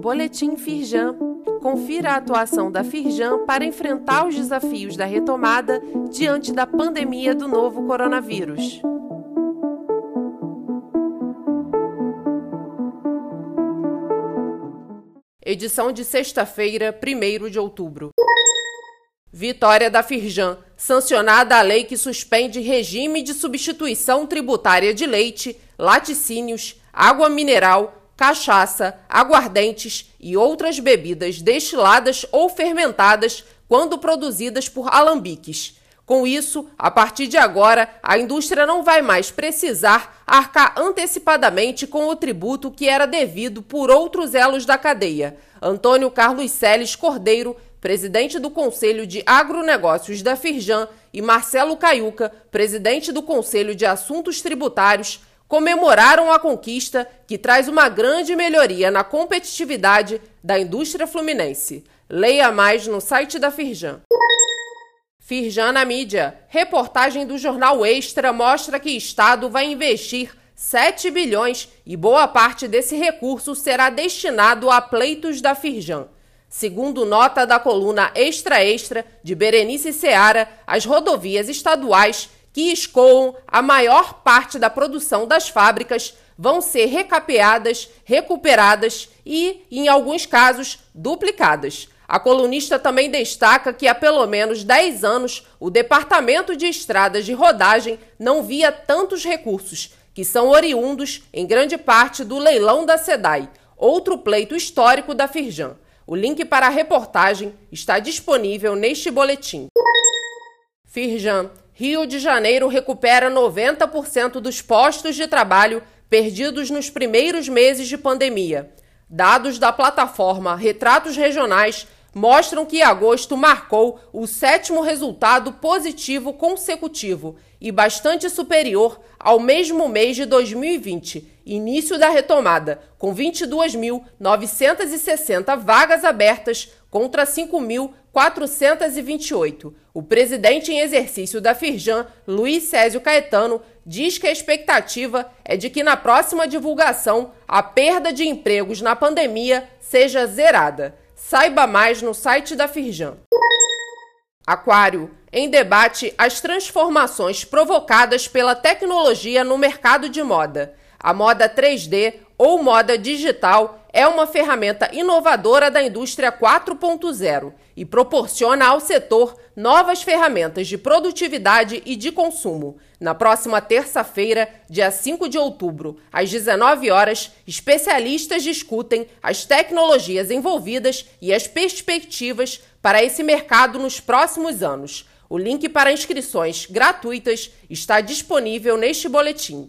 Boletim Firjan. Confira a atuação da Firjan para enfrentar os desafios da retomada diante da pandemia do novo coronavírus. Edição de sexta-feira, 1 de outubro. Vitória da Firjan, sancionada a lei que suspende regime de substituição tributária de leite, laticínios, água mineral, cachaça, aguardentes e outras bebidas destiladas ou fermentadas quando produzidas por alambiques. Com isso, a partir de agora, a indústria não vai mais precisar arcar antecipadamente com o tributo que era devido por outros elos da cadeia. Antônio Carlos Celes Cordeiro, presidente do Conselho de Agronegócios da Firjan, e Marcelo Caiuca, presidente do Conselho de Assuntos Tributários, comemoraram a conquista que traz uma grande melhoria na competitividade da indústria fluminense. Leia mais no site da Firjan. Firjan na mídia. Reportagem do jornal Extra mostra que Estado vai investir 7 bilhões e boa parte desse recurso será destinado a pleitos da Firjan. Segundo nota da coluna Extra Extra de Berenice Seara, as rodovias estaduais que escoam a maior parte da produção das fábricas vão ser recapeadas, recuperadas e, em alguns casos, duplicadas. A colunista também destaca que há pelo menos 10 anos o Departamento de Estradas de Rodagem não via tantos recursos, que são oriundos, em grande parte, do leilão da SEDAI, outro pleito histórico da Firjan. O link para a reportagem está disponível neste boletim. Firjan Rio de Janeiro recupera 90% dos postos de trabalho perdidos nos primeiros meses de pandemia. Dados da plataforma Retratos Regionais mostram que agosto marcou o sétimo resultado positivo consecutivo e bastante superior ao mesmo mês de 2020, início da retomada, com 22.960 vagas abertas contra 5.428. O presidente em exercício da Firjan, Luiz Césio Caetano, diz que a expectativa é de que na próxima divulgação a perda de empregos na pandemia seja zerada. Saiba mais no site da Firjan. Aquário. Em debate as transformações provocadas pela tecnologia no mercado de moda. A moda 3D ou moda digital é uma ferramenta inovadora da indústria 4.0 e proporciona ao setor novas ferramentas de produtividade e de consumo. Na próxima terça-feira, dia 5 de outubro, às 19 horas, especialistas discutem as tecnologias envolvidas e as perspectivas para esse mercado nos próximos anos. O link para inscrições gratuitas está disponível neste boletim.